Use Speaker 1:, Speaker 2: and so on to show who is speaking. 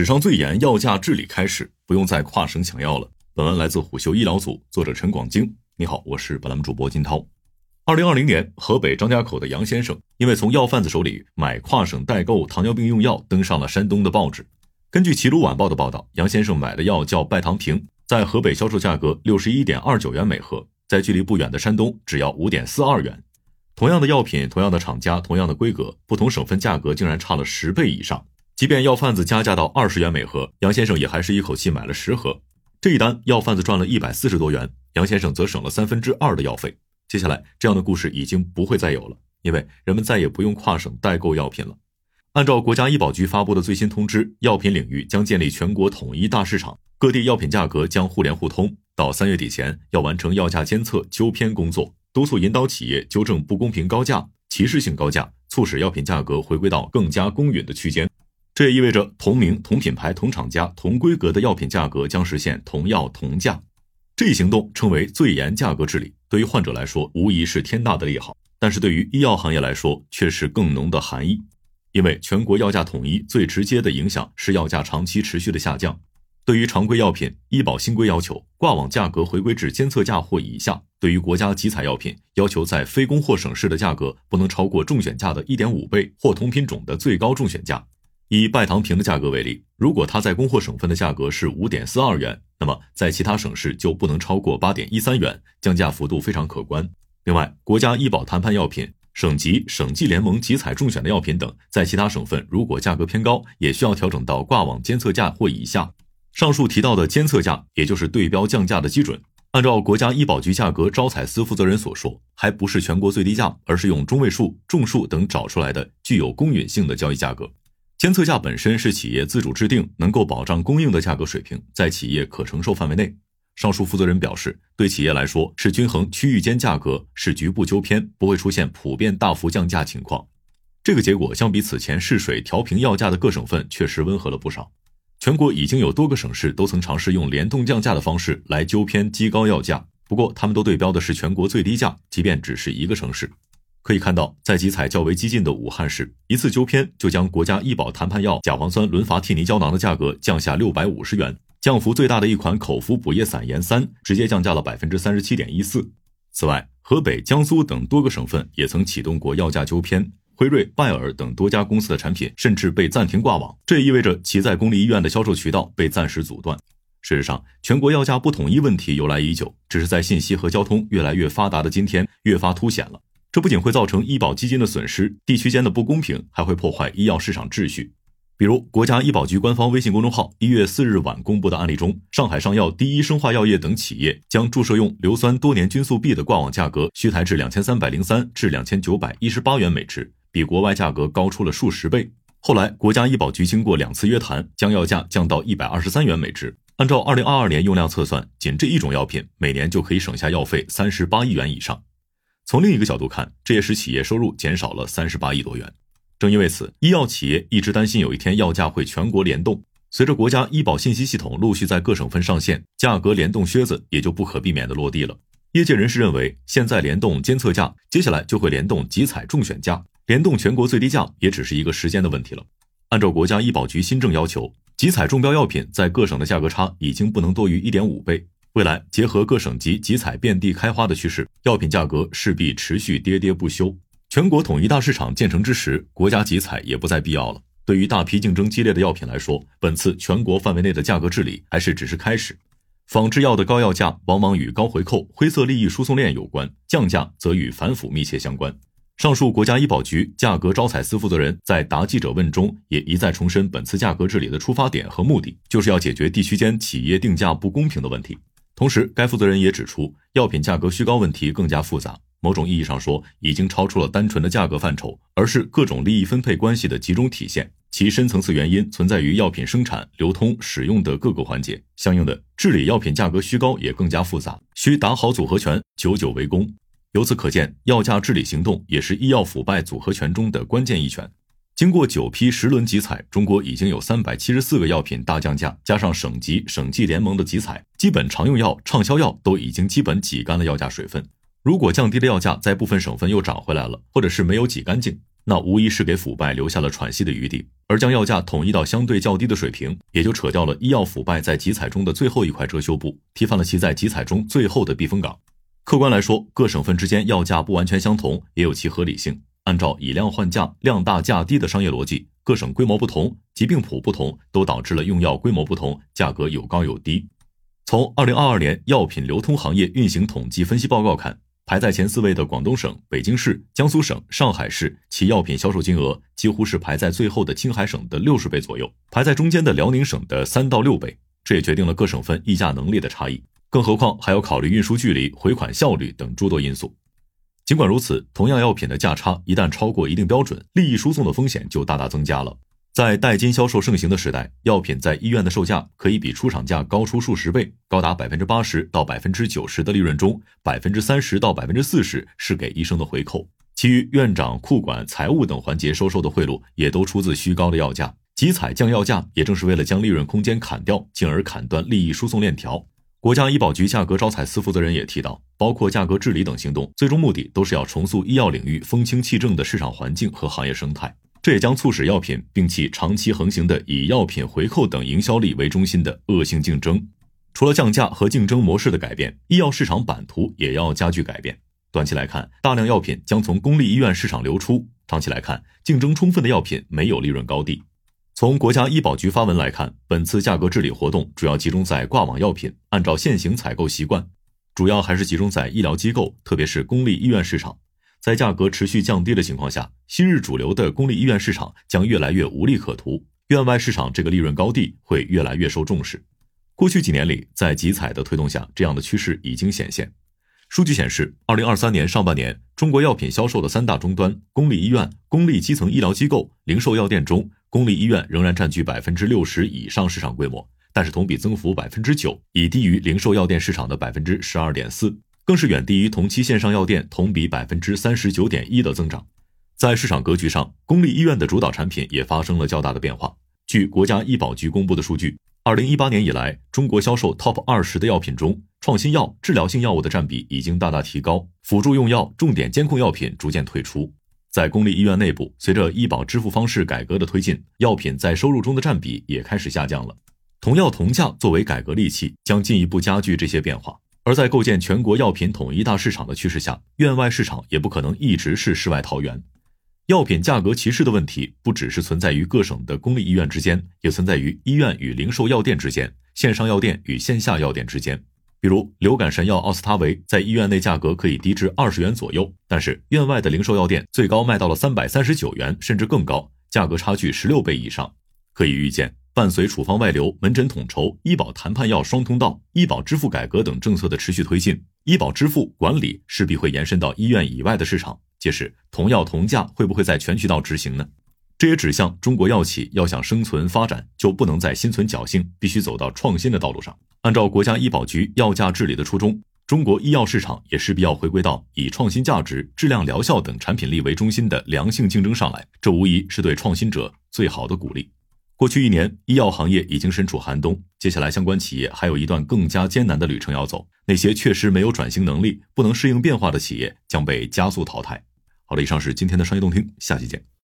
Speaker 1: 史上最严药价治理开始，不用再跨省抢药了。本文来自虎嗅医疗组，作者陈广京。你好，我是本栏目主播金涛。二零二零年，河北张家口的杨先生因为从药贩子手里买跨省代购糖尿病用药，登上了山东的报纸。根据齐鲁晚报的报道，杨先生买的药叫拜糖平，在河北销售价格六十一点二九元每盒，在距离不远的山东只要五点四二元。同样的药品，同样的厂家，同样的规格，不同省份价格竟然差了十倍以上。即便药贩子加价到二十元每盒，杨先生也还是一口气买了十盒。这一单，药贩子赚了一百四十多元，杨先生则省了三分之二的药费。接下来，这样的故事已经不会再有了，因为人们再也不用跨省代购药品了。按照国家医保局发布的最新通知，药品领域将建立全国统一大市场，各地药品价格将互联互通。到三月底前，要完成药价监测纠偏工作，督促引导企业纠正不公平高价、歧视性高价，促使药品价格回归到更加公允的区间。这也意味着同名、同品牌、同厂家、同规格的药品价格将实现同药同价。这一行动称为最严价格治理，对于患者来说无疑是天大的利好，但是对于医药行业来说却是更浓的寒意。因为全国药价统一最直接的影响是药价长期持续的下降。对于常规药品，医保新规要求挂网价格回归至监测价或以下；对于国家集采药品，要求在非供货省市的价格不能超过中选价的一点五倍或同品种的最高中选价。以拜糖平的价格为例，如果它在供货省份的价格是五点四二元，那么在其他省市就不能超过八点一三元，降价幅度非常可观。另外，国家医保谈判药品、省级、省际联盟集采中选的药品等，在其他省份如果价格偏高，也需要调整到挂网监测价或以下。上述提到的监测价，也就是对标降价的基准，按照国家医保局价格招采司负责人所说，还不是全国最低价，而是用中位数、众数等找出来的具有公允性的交易价格。监测价本身是企业自主制定，能够保障供应的价格水平，在企业可承受范围内。上述负责人表示，对企业来说是均衡区域间价格，是局部纠偏，不会出现普遍大幅降价情况。这个结果相比此前试水调平药价的各省份，确实温和了不少。全国已经有多个省市都曾尝试用联动降价的方式来纠偏畸高药价，不过他们都对标的是全国最低价，即便只是一个城市。可以看到，在集采较为激进的武汉市，一次纠偏就将国家医保谈判药甲磺酸轮伐替尼胶囊的价格降下六百五十元，降幅最大的一款口服补液散盐三直接降价了百分之三十七点一四。此外，河北、江苏等多个省份也曾启动过药价纠偏，辉瑞、拜耳等多家公司的产品甚至被暂停挂网，这也意味着其在公立医院的销售渠道被暂时阻断。事实上，全国药价不统一问题由来已久，只是在信息和交通越来越发达的今天越发凸显了。这不仅会造成医保基金的损失，地区间的不公平，还会破坏医药市场秩序。比如，国家医保局官方微信公众号一月四日晚公布的案例中，上海上药、第一生化药业等企业将注射用硫酸多年菌素 B 的挂网价格虚抬至两千三百零三至两千九百一十八元每支，比国外价格高出了数十倍。后来，国家医保局经过两次约谈，将药价降到一百二十三元每支。按照二零二二年用量测算，仅这一种药品每年就可以省下药费三十八亿元以上。从另一个角度看，这也使企业收入减少了三十八亿多元。正因为此，医药企业一直担心有一天药价会全国联动。随着国家医保信息系统陆续在各省份上线，价格联动靴子也就不可避免的落地了。业界人士认为，现在联动监测价，接下来就会联动集采中选价，联动全国最低价也只是一个时间的问题了。按照国家医保局新政要求，集采中标药品在各省的价格差已经不能多于一点五倍。未来结合各省级集采遍地开花的趋势，药品价格势必持续跌跌不休。全国统一大市场建成之时，国家集采也不再必要了。对于大批竞争激烈的药品来说，本次全国范围内的价格治理还是只是开始。仿制药的高药价往往与高回扣、灰色利益输送链有关，降价则与反腐密切相关。上述国家医保局价格招采司负责人在答记者问中也一再重申，本次价格治理的出发点和目的，就是要解决地区间企业定价不公平的问题。同时，该负责人也指出，药品价格虚高问题更加复杂，某种意义上说，已经超出了单纯的价格范畴，而是各种利益分配关系的集中体现。其深层次原因存在于药品生产、流通、使用的各个环节，相应的治理药品价格虚高也更加复杂，需打好组合拳，久久为功。由此可见，药价治理行动也是医药腐败组合拳中的关键一拳。经过九批十轮集采，中国已经有三百七十四个药品大降价，加上省级、省际联盟的集采，基本常用药、畅销药都已经基本挤干了药价水分。如果降低的药价在部分省份又涨回来了，或者是没有挤干净，那无疑是给腐败留下了喘息的余地。而将药价统一到相对较低的水平，也就扯掉了医药腐败在集采中的最后一块遮羞布，踢翻了其在集采中最后的避风港。客观来说，各省份之间药价不完全相同，也有其合理性。按照以量换价、量大价低的商业逻辑，各省规模不同，疾病谱不同，都导致了用药规模不同，价格有高有低。从二零二二年药品流通行业运行统计分析报告看，排在前四位的广东省、北京市、江苏省、上海市，其药品销售金额几乎是排在最后的青海省的六十倍左右，排在中间的辽宁省的三到六倍。这也决定了各省份议价能力的差异。更何况还要考虑运输距离、回款效率等诸多因素。尽管如此，同样药品的价差一旦超过一定标准，利益输送的风险就大大增加了。在代金销售盛行的时代，药品在医院的售价可以比出厂价高出数十倍，高达百分之八十到百分之九十的利润中，百分之三十到百分之四十是给医生的回扣，其余院长、库管、财务等环节收受的贿赂也都出自虚高的药价。集采降药价，也正是为了将利润空间砍掉，进而砍断利益输送链条。国家医保局价格招采司负责人也提到，包括价格治理等行动，最终目的都是要重塑医药领域风清气正的市场环境和行业生态。这也将促使药品摒弃长期横行的以药品回扣等营销力为中心的恶性竞争。除了降价和竞争模式的改变，医药市场版图也要加剧改变。短期来看，大量药品将从公立医院市场流出；长期来看，竞争充分的药品没有利润高地。从国家医保局发文来看，本次价格治理活动主要集中在挂网药品。按照现行采购习惯，主要还是集中在医疗机构，特别是公立医院市场。在价格持续降低的情况下，昔日主流的公立医院市场将越来越无利可图，院外市场这个利润高地会越来越受重视。过去几年里，在集采的推动下，这样的趋势已经显现。数据显示，二零二三年上半年，中国药品销售的三大终端——公立医院、公立基层医疗机构、零售药店中，公立医院仍然占据百分之六十以上市场规模，但是同比增幅百分之九，已低于零售药店市场的百分之十二点四，更是远低于同期线上药店同比百分之三十九点一的增长。在市场格局上，公立医院的主导产品也发生了较大的变化。据国家医保局公布的数据，二零一八年以来，中国销售 TOP 二十的药品中，创新药、治疗性药物的占比已经大大提高，辅助用药、重点监控药品逐渐退出。在公立医院内部，随着医保支付方式改革的推进，药品在收入中的占比也开始下降了。同药同价作为改革利器，将进一步加剧这些变化。而在构建全国药品统一大市场的趋势下，院外市场也不可能一直是世外桃源。药品价格歧视的问题不只是存在于各省的公立医院之间，也存在于医院与零售药店之间、线上药店与线下药店之间。比如流感神药奥司他韦在医院内价格可以低至二十元左右，但是院外的零售药店最高卖到了三百三十九元，甚至更高，价格差距十六倍以上。可以预见，伴随处方外流、门诊统筹、医保谈判药双通道、医保支付改革等政策的持续推进，医保支付管理势必会延伸到医院以外的市场。届时，同药同价会不会在全渠道执行呢？这也指向中国药企要想生存发展，就不能再心存侥幸，必须走到创新的道路上。按照国家医保局药价治理的初衷，中国医药市场也势必要回归到以创新价值、质量、疗效等产品力为中心的良性竞争上来。这无疑是对创新者最好的鼓励。过去一年，医药行业已经身处寒冬，接下来相关企业还有一段更加艰难的旅程要走。那些确实没有转型能力、不能适应变化的企业将被加速淘汰。好了，以上是今天的商业动听，下期见。